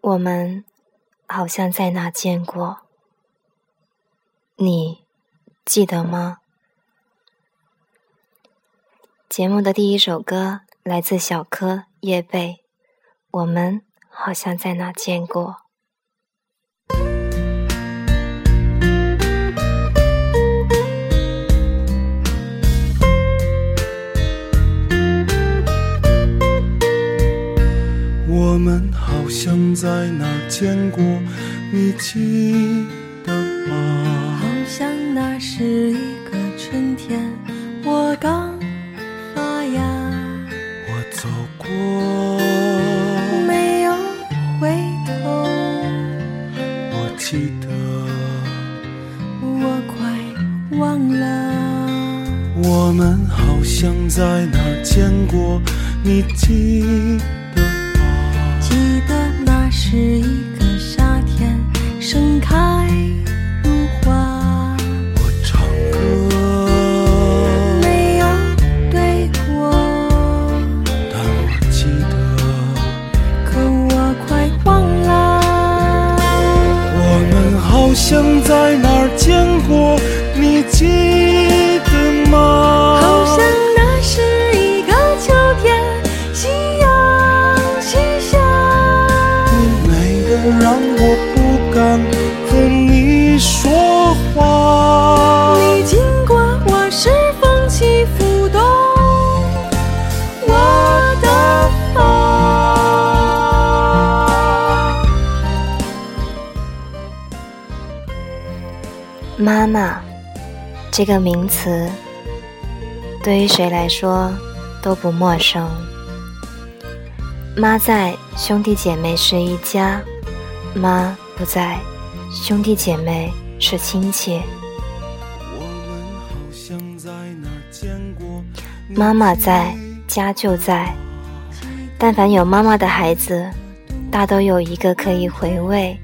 我们好像在哪见过，你记得吗？节目的第一首歌来自小柯叶蓓，我们好像在哪见过。我们像在哪儿见过，你记得吗？好像那是妈妈这个名词，对于谁来说都不陌生。妈在，兄弟姐妹是一家。妈不在，兄弟姐妹是亲戚。我们好像在哪见过妈妈在，家就在。但凡有妈妈的孩子，大都有一个可以回味、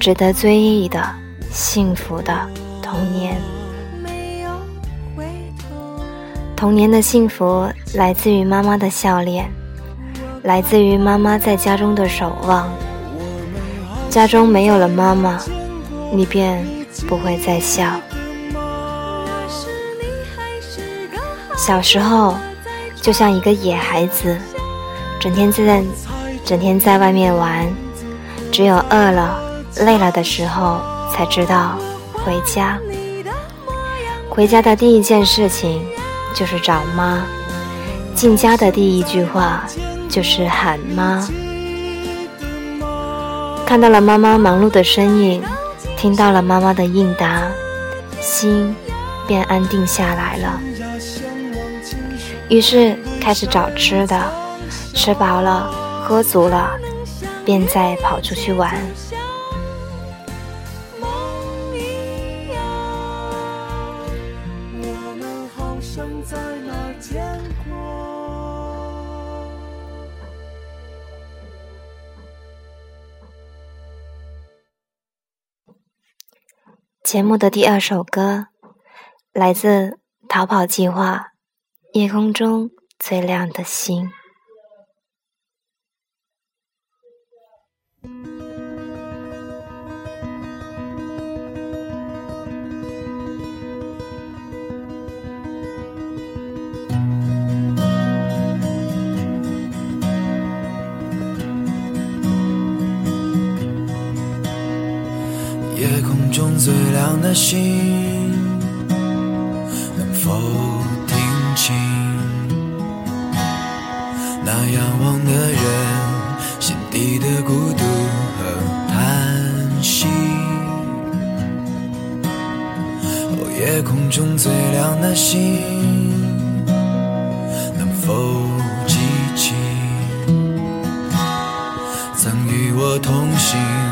值得追忆的幸福的童年。童年的幸福来自于妈妈的笑脸，来自于妈妈在家中的守望。家中没有了妈妈，你便不会再笑。小时候，就像一个野孩子，整天在整天在外面玩，只有饿了、累了的时候才知道回家。回家的第一件事情就是找妈，进家的第一句话就是喊妈。看到了妈妈忙碌的身影，听到了妈妈的应答，心便安定下来了。于是开始找吃的，吃饱了，喝足了，便再跑出去玩。生在那见过节目的第二首歌来自《逃跑计划》，夜空中最亮的星。中最亮的星，能否听清那仰望的人心底的孤独和叹息？哦，夜空中最亮的星，能否记起曾与我同行？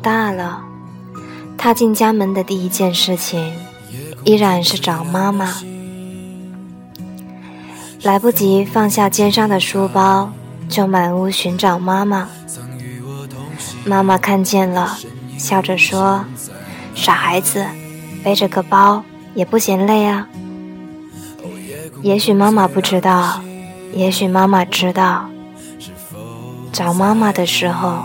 大了，踏进家门的第一件事情，依然是找妈妈。来不及放下肩上的书包，就满屋寻找妈妈。妈妈看见了，笑着说：“傻孩子，背着个包也不嫌累啊。”也许妈妈不知道，也许妈妈知道。找妈妈的时候，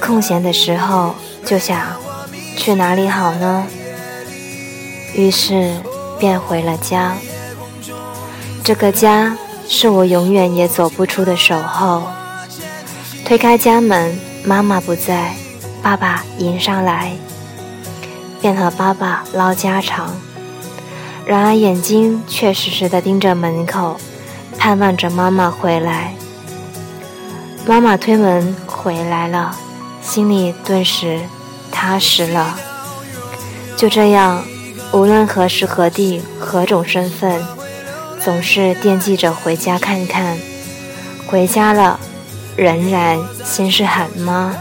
空闲的时候就想去哪里好呢？于是便回了家。这个家是我永远也走不出的守候。推开家门，妈妈不在，爸爸迎上来，便和爸爸唠家常。然而眼睛却时时地盯着门口，盼望着妈妈回来。妈妈推门回来了，心里顿时踏实了。就这样，无论何时何地、何种身份，总是惦记着回家看看。回家了，仍然先是喊妈。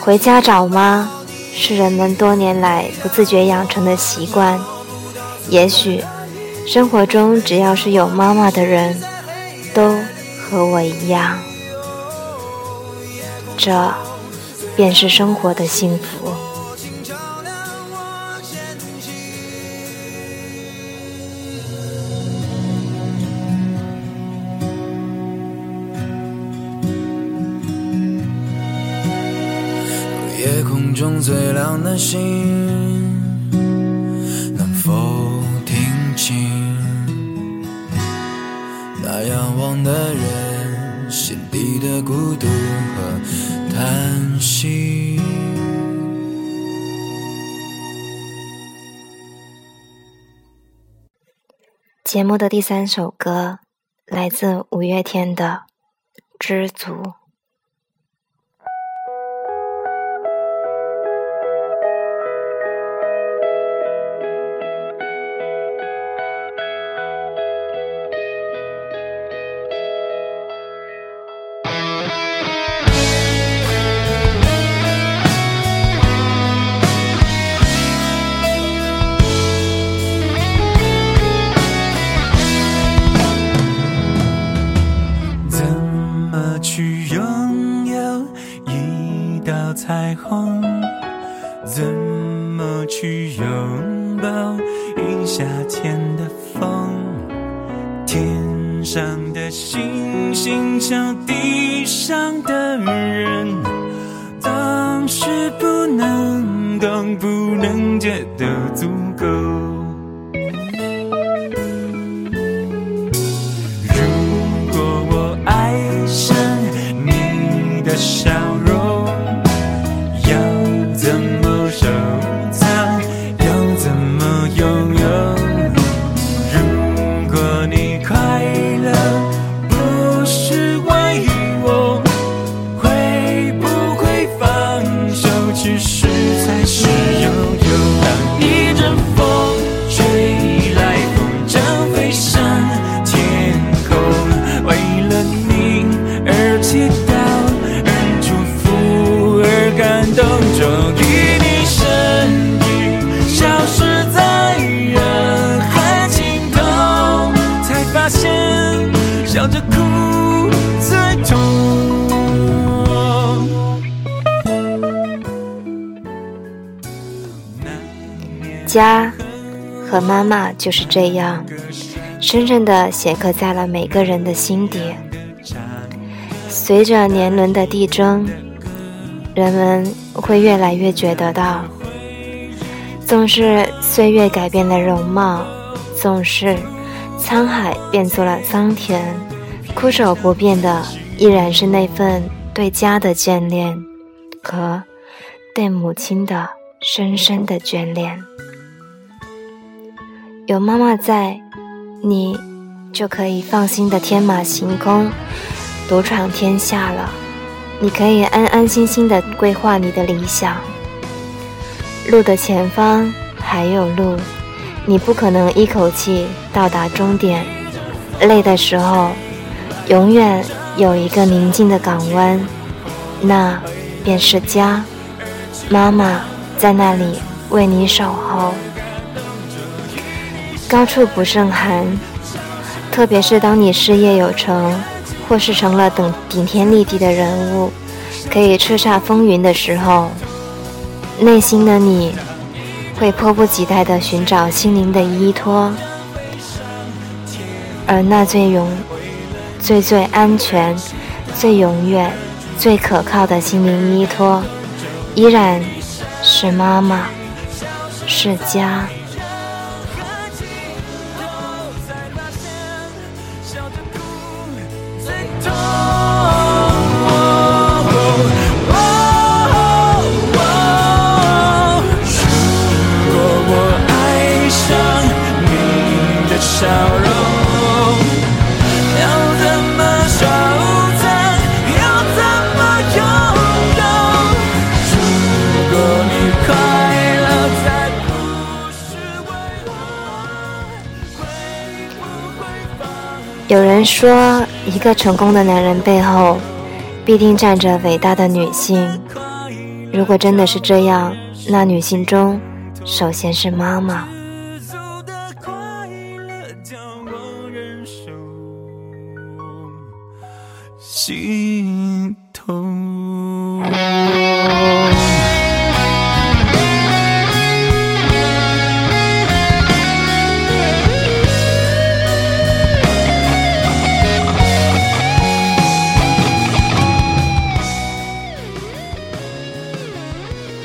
回家找妈，是人们多年来不自觉养成的习惯。也许，生活中只要是有妈妈的人，都。和我一样，这便是生活的幸福。夜空中最亮的星，节目的第三首歌来自五月天的《知足》。彩虹怎么去拥抱一夏天的风？天上的星星笑地上的人。家和妈妈就是这样，深深地写刻在了每个人的心底。随着年轮的递增，人们会越来越觉得到，总是岁月改变了容貌，总是沧海变作了桑田，枯守不变的依然是那份对家的眷恋和对母亲的深深的眷恋。有妈妈在，你就可以放心的天马行空，独闯天下了。你可以安安心心的规划你的理想。路的前方还有路，你不可能一口气到达终点。累的时候，永远。有一个宁静的港湾，那便是家。妈妈在那里为你守候。高处不胜寒，特别是当你事业有成，或是成了顶顶天立地的人物，可以叱咤风云的时候，内心的你会迫不及待地寻找心灵的依托，而那最永。最最安全、最永远、最可靠的心灵依托，依然是妈妈，是家。人说，一个成功的男人背后，必定站着伟大的女性。如果真的是这样，那女性中，首先是妈妈。心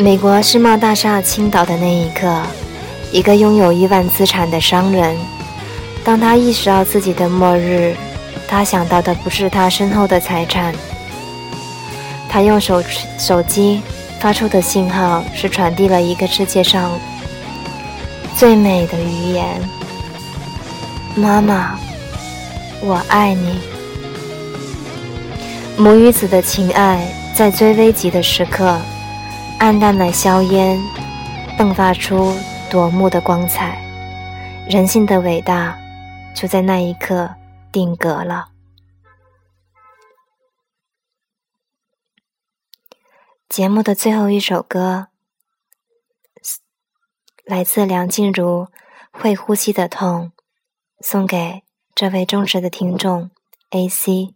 美国世贸大厦倾倒的那一刻，一个拥有亿万资产的商人，当他意识到自己的末日，他想到的不是他身后的财产。他用手手机发出的信号，是传递了一个世界上最美的语言：“妈妈，我爱你。”母与子的情爱，在最危急的时刻。暗淡的硝烟，迸发出夺目的光彩。人性的伟大，就在那一刻定格了。节目的最后一首歌，来自梁静茹，《会呼吸的痛》，送给这位忠实的听众 A.C。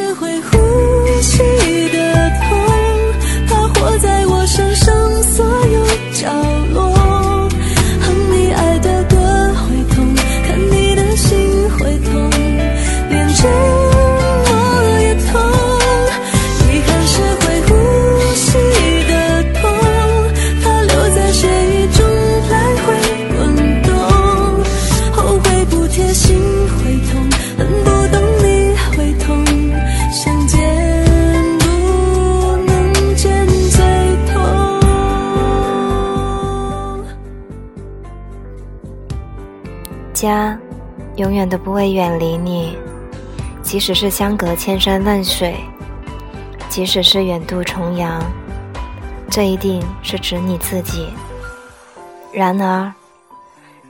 也会呼吸的家永远都不会远离你，即使是相隔千山万水，即使是远渡重洋，这一定是指你自己。然而，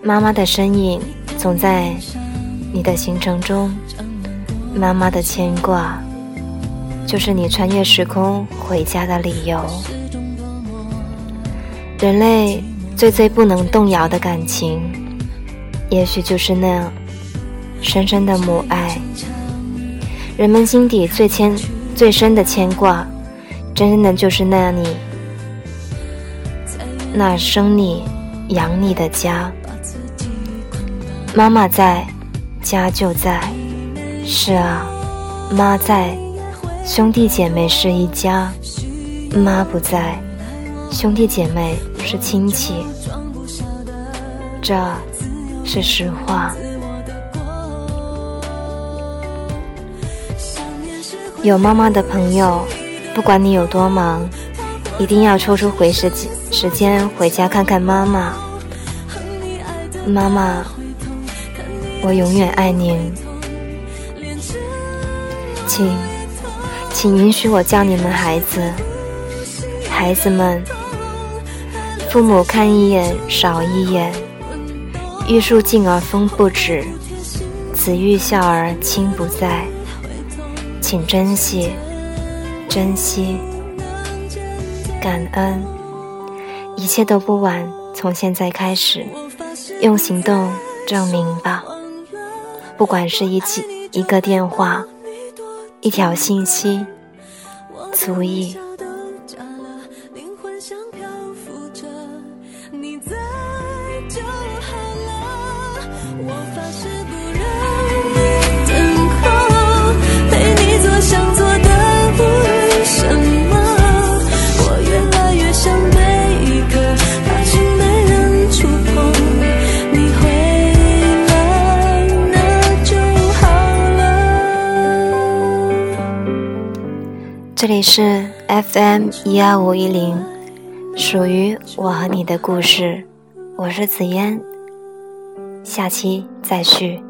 妈妈的身影总在你的行程中，妈妈的牵挂，就是你穿越时空回家的理由。人类最最不能动摇的感情，也许就是那样深深的母爱。人们心底最牵、最深的牵挂，真的就是那你，那生你、养你的家。妈妈在，家就在。是啊，妈在，兄弟姐妹是一家；妈不在，兄弟姐妹。是亲戚，这是实话。有妈妈的朋友，不管你有多忙，一定要抽出回时时间回家看看妈妈。妈妈，我永远爱您。请，请允许我叫你们孩子，孩子们。父母看一眼少一眼，玉树静而风不止，子欲孝而亲不在，请珍惜，珍惜，感恩，一切都不晚，从现在开始，用行动证明吧。不管是一记一个电话，一条信息，足以。这里是 FM 一二五一零，属于我和你的故事，我是紫嫣，下期再续。